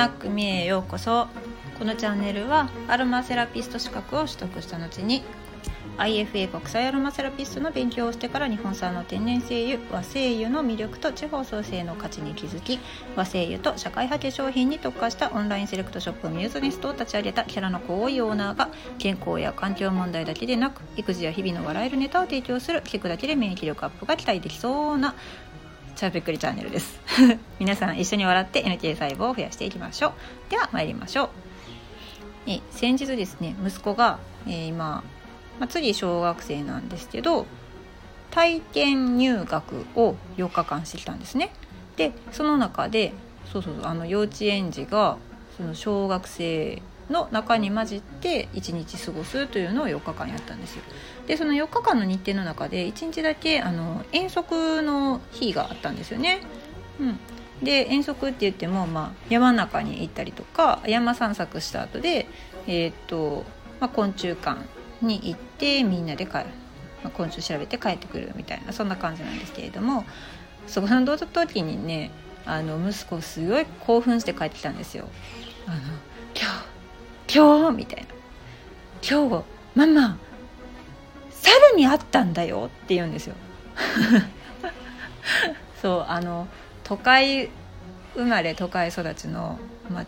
ナックミへようこそ。このチャンネルはアロマセラピスト資格を取得した後に IFA 国際アロマセラピストの勉強をしてから日本産の天然精油和精油の魅力と地方創生の価値に気づき和精油と社会派化粧品に特化したオンラインセレクトショップミューズネストを立ち上げたキャラの濃いオーナーが健康や環境問題だけでなく育児や日々の笑えるネタを提供する聞くだけで免疫力アップが期待できそうなチャーペックリチャンネルです。皆さん一緒に笑って NK 細胞を増やしていきましょう。では参りましょう。え先日ですね息子が、えー、今まあ、次小学生なんですけど体験入学を4日間してきたんですね。でその中でそうそうあの幼稚園児がその小学生の中に混じって1日過ごすというのを4日間やったんですよ。でその4日間の日程の中で1日だけあの遠足の日があったんですよね。うん、で遠足って言っても、まあ、山の中に行ったりとか山散策した後でえー、っと、まあ、昆虫館に行ってみんなで帰る、まあ、昆虫調べて帰ってくるみたいなそんな感じなんですけれどもそこの時にねあの息子すごい興奮して帰ってきたんですよ。あの今日みたいな「今日ママ猿に会ったんだよ」って言うんですよ。そうあの都会生まれ都会育ちの、ま、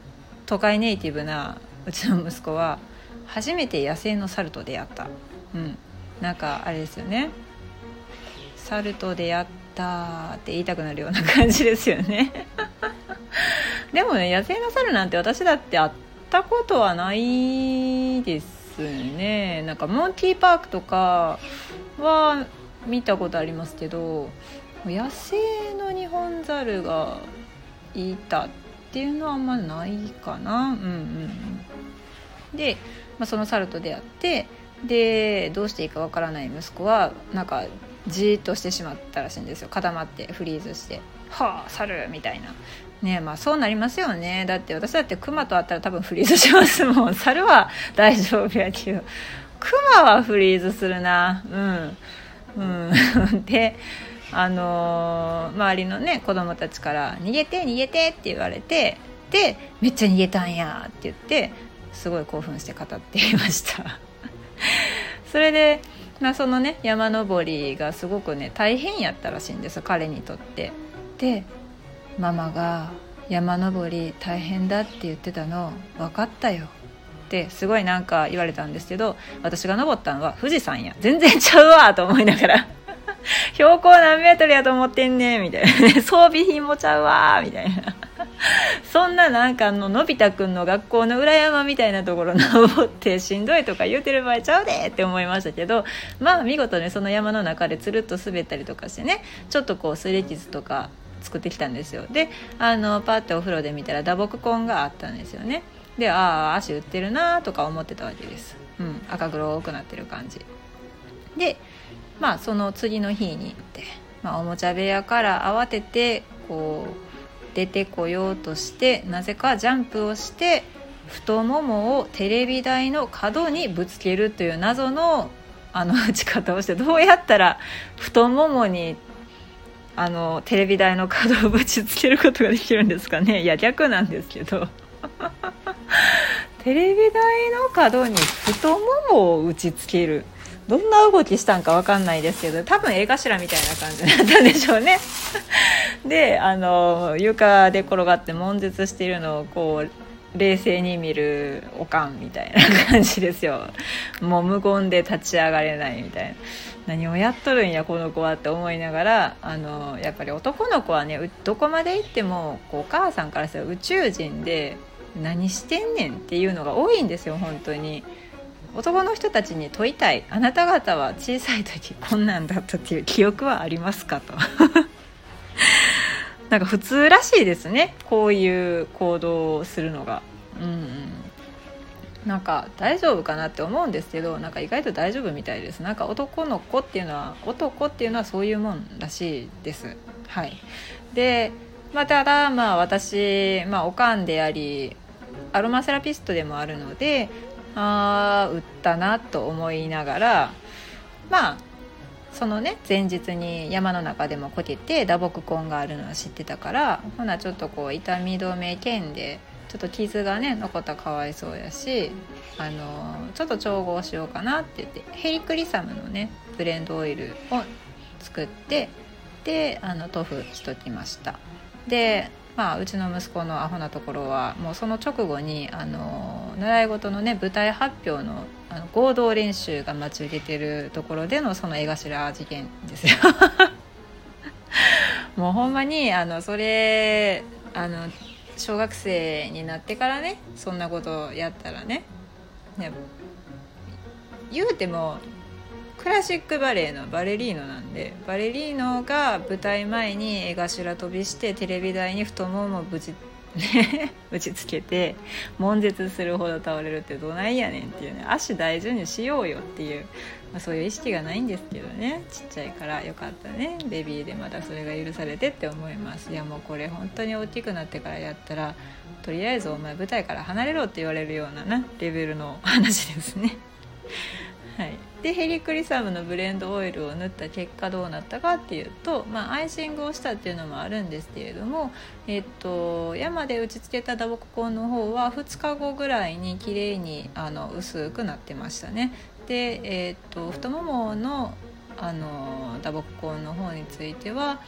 都会ネイティブなうちの息子は初めて野生の猿と出会った。うん。なんかあれですよね。猿と出会ったって言いたくなるような感じですよね。でもね野生の猿なんて私だって会ってたことはないですね。なんかモンキーパークとかは見たことありますけど野生のニホンザルがいたっていうのはあんまないかな。うんうん。でまあ、その猿と出会ってでどうしていいかわからない息子はなんかじーっとしてしまったらしいんですよ。固まってフリーズして「はあ猿!」みたいな。ねまあそうなりますよね。だって私だってクマと会ったら多分フリーズしますもん。猿は大丈夫やけど。クマはフリーズするな。うん。うん。であのー、周りのね子供たちから「逃げて逃げて」って言われてで「めっちゃ逃げたんや」って言ってすごい興奮して語っていました。それで、まあ、そのね山登りがすごくね大変やったらしいんです。彼にとって。でママが山登り大変だって言ってたの分かったよ。ってすごいなんか言われたんですけど私が登ったのは富士山や。全然ちゃうわと思いながら。標高何メートルやと思ってんねみたいな。装備品もちゃうわみたいな。そんななんかあののび太くんの学校の裏山みたいなところ登ってしんどいとか言うてる場合ちゃうでって思いましたけどまあ見事にその山の中でつるっと滑ったりとかしてねちょっとこうすれ傷とか作ってきたんですよ。であのパッてお風呂で見たら打撲痕があったんですよね。でああ足打ってるなとか思ってたわけです、うん、赤黒くなってる感じ。でまあその次の日に行って、まあ、おもちゃ部屋から慌ててこう出てこようとしてなぜかジャンプをして太ももをテレビ台の角にぶつけるという謎のあの打ち方をしてどうやったら太ももにあのテレビ台の角をぶちつけることができるんですかね。いや逆なんですけど。テレビ台の角に太ももを打ちつける。どんな動きしたんか分かんないですけど多分絵頭みたいな感じだったんでしょうね。であの床で転がって悶絶しているのをこう冷静に見るおかんみたいな感じですよ。もう無言で立ち上がれないみたいな。何をやっとるんやこの子はって思いながらあのやっぱり男の子はねどこまで行ってもこうお母さんからしたら宇宙人で何してんねんっていうのが多いんですよ本当に。男の人たちに問いたい。あなた方は小さい時こんなんだったっていう記憶はありますかと。なんか普通らしいですねこういう行動をするのが。うんうん。なんか大丈夫かなって思うんですけどなんか意外と大丈夫みたいです。なんか男の子っていうのは男っていうのはそういうもんらしいです。はい。でまあ、ただまあ私、まあ、おかんでありアロマセラピストでもあるのでああ打ったなと思いながらまあそのね前日に山の中でもこけて打撲痕があるのは知ってたからほなちょっとこう痛み止め剣でちょっと傷がね残ったかわいそうやしあのちょっと調合しようかなって言ってヘリクリサムのねブレンドオイルを作ってであの豆腐しときました。でまあ、うちの息子のアホなところはもうその直後にあの習い事のね舞台発表のあの合同練習が待ち受けてるところでのその絵頭事件ですよ。もうほんまにあのそれあの小学生になってからねそんなことやったらね。言うてもクラシックバレエのバレリーノなんでバレリーノが舞台前に絵頭飛びしてテレビ台に太ももぶちね 打ちつけて悶絶するほど倒れるってどないやねんっていうね。足大事にしようよっていう、まあ、そういう意識がないんですけどね。ちっちゃいからよかったね。ベビーでまだそれが許されてって思います。いやもうこれ本当に大きくなってからやったらとりあえずお前舞台から離れろって言われるようななレベルの話ですね。はい。でヘリクリサムのブレンドオイルを塗った結果どうなったかっていうと、まあ、アイシングをしたっていうのもあるんですけれども、えっと、山で打ち付けた打撲痕の方は2日後ぐらいに綺麗にあに薄くなってましたね。で、えっと、太もものあの打撲痕の方については、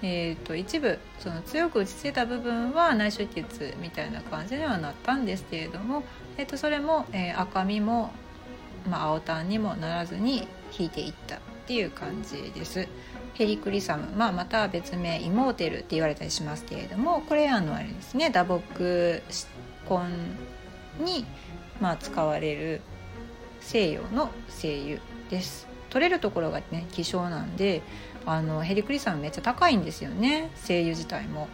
えーと、一部その強く打ちつけた部分は内出血みたいな感じにはなったんですけれども、えーとそれも、えー、赤みもまあ、青タンにもならずに引いていったっていう感じです。ヘリクリサム、まあ、また別名イモーテルって言われたりしますけれどもこれあのあれですね。打撲根に、まあ、使われる西洋の精油です。取れるところがね希少なんであのヘリクリサムめっちゃ高いんですよね。精油自体も。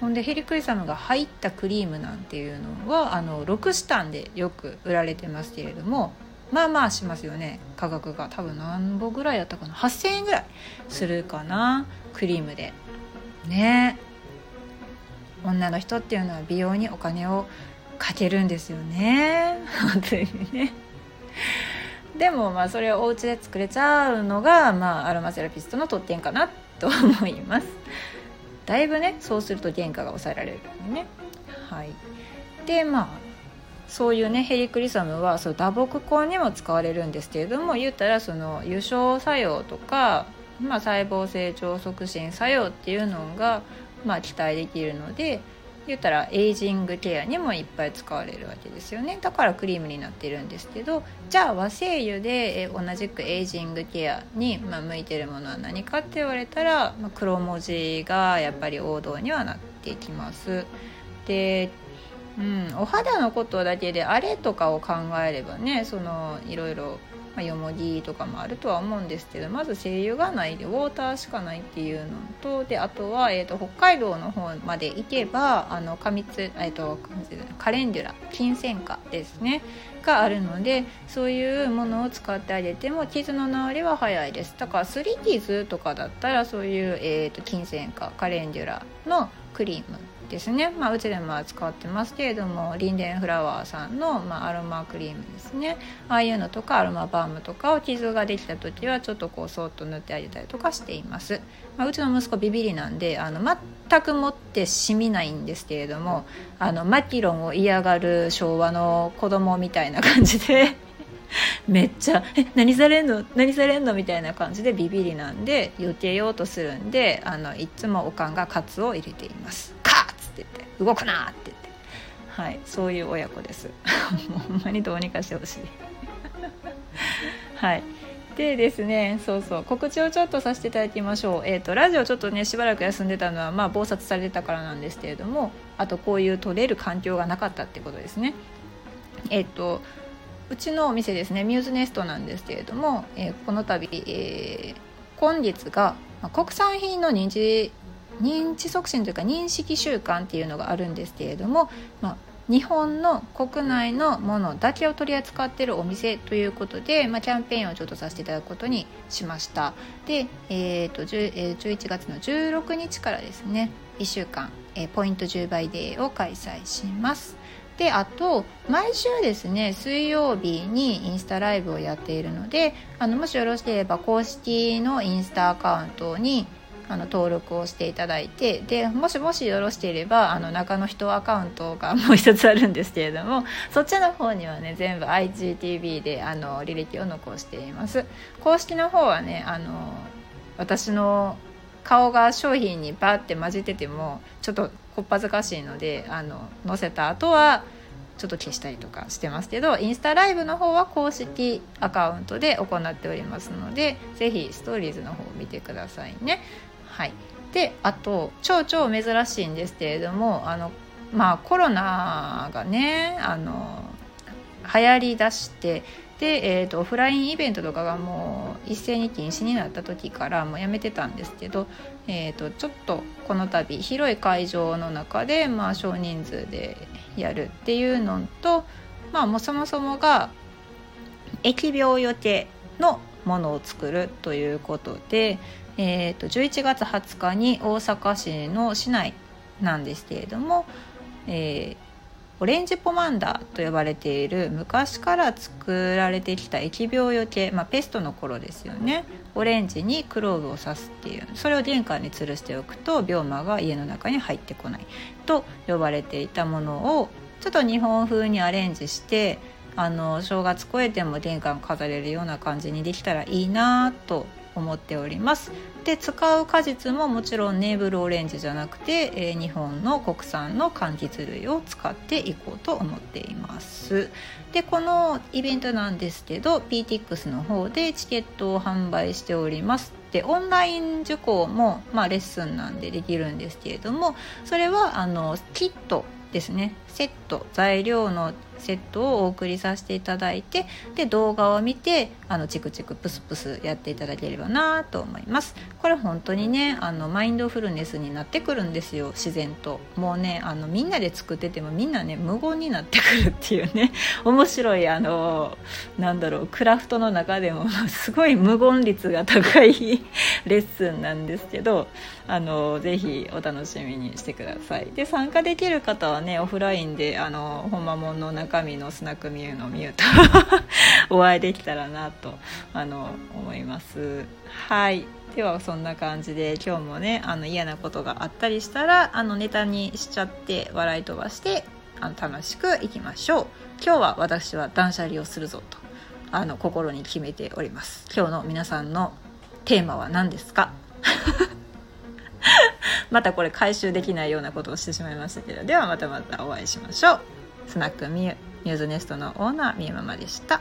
ほんでヘリクリサムが入ったクリームなんていうのはあの6シタンでよく売られてますけれどもまあまあしますよね。価格が多分何本ぐらいだったかな。8,000円ぐらいするかな。クリームで。ね。女の人っていうのは美容にお金をかけるんですよね。本当にね。でもまあそれをお家で作れちゃうのが、まあ、アロマセラピストの特典かなと思います。だいぶねそうすると原価が抑えられるね。はい。でまあそういうねヘリクリサムはそう打撲根にも使われるんですけれども言ったらその油症作用とか、まあ、細胞成長促進作用っていうのが、まあ、期待できるので言ったらエイジングケアにもいっぱい使われるわけですよねだからクリームになってるんですけどじゃあ和精油で同じくエイジングケアに、まあ、向いてるものは何かって言われたら、まあ、黒文字がやっぱり王道にはなってきます。でうん、お肌のことだけであれとかを考えればねそのいろいろ、まあ、よもぎとかもあるとは思うんですけどまず精油がないでウォーターしかないっていうのとであとは、えーと、北海道の方まで行けばあの過密、えーと、カレンデュラ金銭花ですねがあるのでそういうものを使ってあげても傷の治りは早いです。だからスリー傷とかだったらそういう、えーと金銭花カレンデュラのクリームですね、まあ、うちでも使ってますけれどもリンデンフラワーさんの、まあ、アロマクリームですね。ああいうのとかアロマバームとかを傷ができた時はちょっとこうそっと塗ってあげたりとかしています、まあ、うちの息子ビビリなんであの全くもって染みないんですけれどもあのマキロンを嫌がる昭和の子供みたいな感じで めっちゃ「え何されんの？何されんの?」みたいな感じでビビりなんで避けようとするんであのいつもおかんがカツを入れています。って言って動くなって言って。はいそういう親子です。もうほんまにどうにかしてほしい。はい。でですねそうそう。告知をちょっとさせていただきましょう、えーと、ラジオちょっとねしばらく休んでたのはまあ忙殺されてたからなんですけれどもあとこういう取れる環境がなかったってことですね。えっ、ー、とうちのお店ですねミューズネストなんですけれども、えー、この度、えー、今月が、ま、国産品の認知認知促進というか認識習慣っていうのがあるんですけれども、まあ、日本の国内のものだけを取り扱っているお店ということで、まあ、キャンペーンをちょっとさせていただくことにしました。で、えーとえー、11月の16日からですね1週間、えー、ポイント10倍デーを開催します。であと毎週ですね水曜日にインスタライブをやっているのであのもしよろしければ公式のインスタアカウントにあの登録をしていただいてでもしもしよろしければあの中の人アカウントが もう一つあるんですけれどもそっちの方にはね全部 IGTV であの履歴を残しています公式の方はねあの私の顔が商品にバーって混じっててもちょっとこっぱずかしいのであの載せた後はちょっと消したりとかしてますけどインスタライブの方は公式アカウントで行っておりますので是非ストーリーズの方を見てくださいね。はい、であと超超珍しいんですけれどもあのまあコロナがねあの流行りだしてで、えーと、オフラインイベントとかがもう一斉に禁止になった時からもうやめてたんですけど、えーと、ちょっとこの度広い会場の中で、まあ、少人数でやるっていうのと、まあ、もうそもそもが疫病予定のものを作るということで、えーと、11月20日に大阪市の市内なんですけれども、えー、オレンジポマンダーと呼ばれている昔から作られてきた疫病よけ、まあ、ペストの頃ですよね。オレンジにクローブを刺すっていうそれを玄関に吊るしておくと病魔が家の中に入ってこないと呼ばれていたものをちょっと日本風にアレンジしてあの正月越えても玄関飾れるような感じにできたらいいなと思っております。で使う果実ももちろんネーブルオレンジじゃなくて、えー、日本の国産の柑橘類を使っていこうと思っています。でこのイベントなんですけど PTX の方でチケットを販売しております。でオンライン受講も、まあ、レッスンなんでできるんですけれどもそれはあのキットですね。セット材料のセットをお送りさせていただいてで動画を見てあのチクチクプスプスやっていただければなと思います。これ本当にねあのマインドフルネスになってくるんですよ。自然と。もうねあのみんなで作っててもみんなね無言になってくるっていうね。面白いあのなんだろうクラフトの中でもすごい無言率が高い レッスンなんですけどあのぜひお楽しみにしてください。で参加できる方はねオフラインであのほんまもんの中身のスナックミューのミューと お会いできたらなとあの思います。はい。ではそんな感じで今日もねあの嫌なことがあったりしたらあのネタにしちゃって笑い飛ばしてあの楽しくいきましょう。今日は私は断捨離をするぞとあの心に決めております。今日の皆さんのテーマは何ですか？またこれ回収できないようなことをしてしまいましたけどではまたまたお会いしましょうスナックミュミューズネストのオーナーみゆママでした。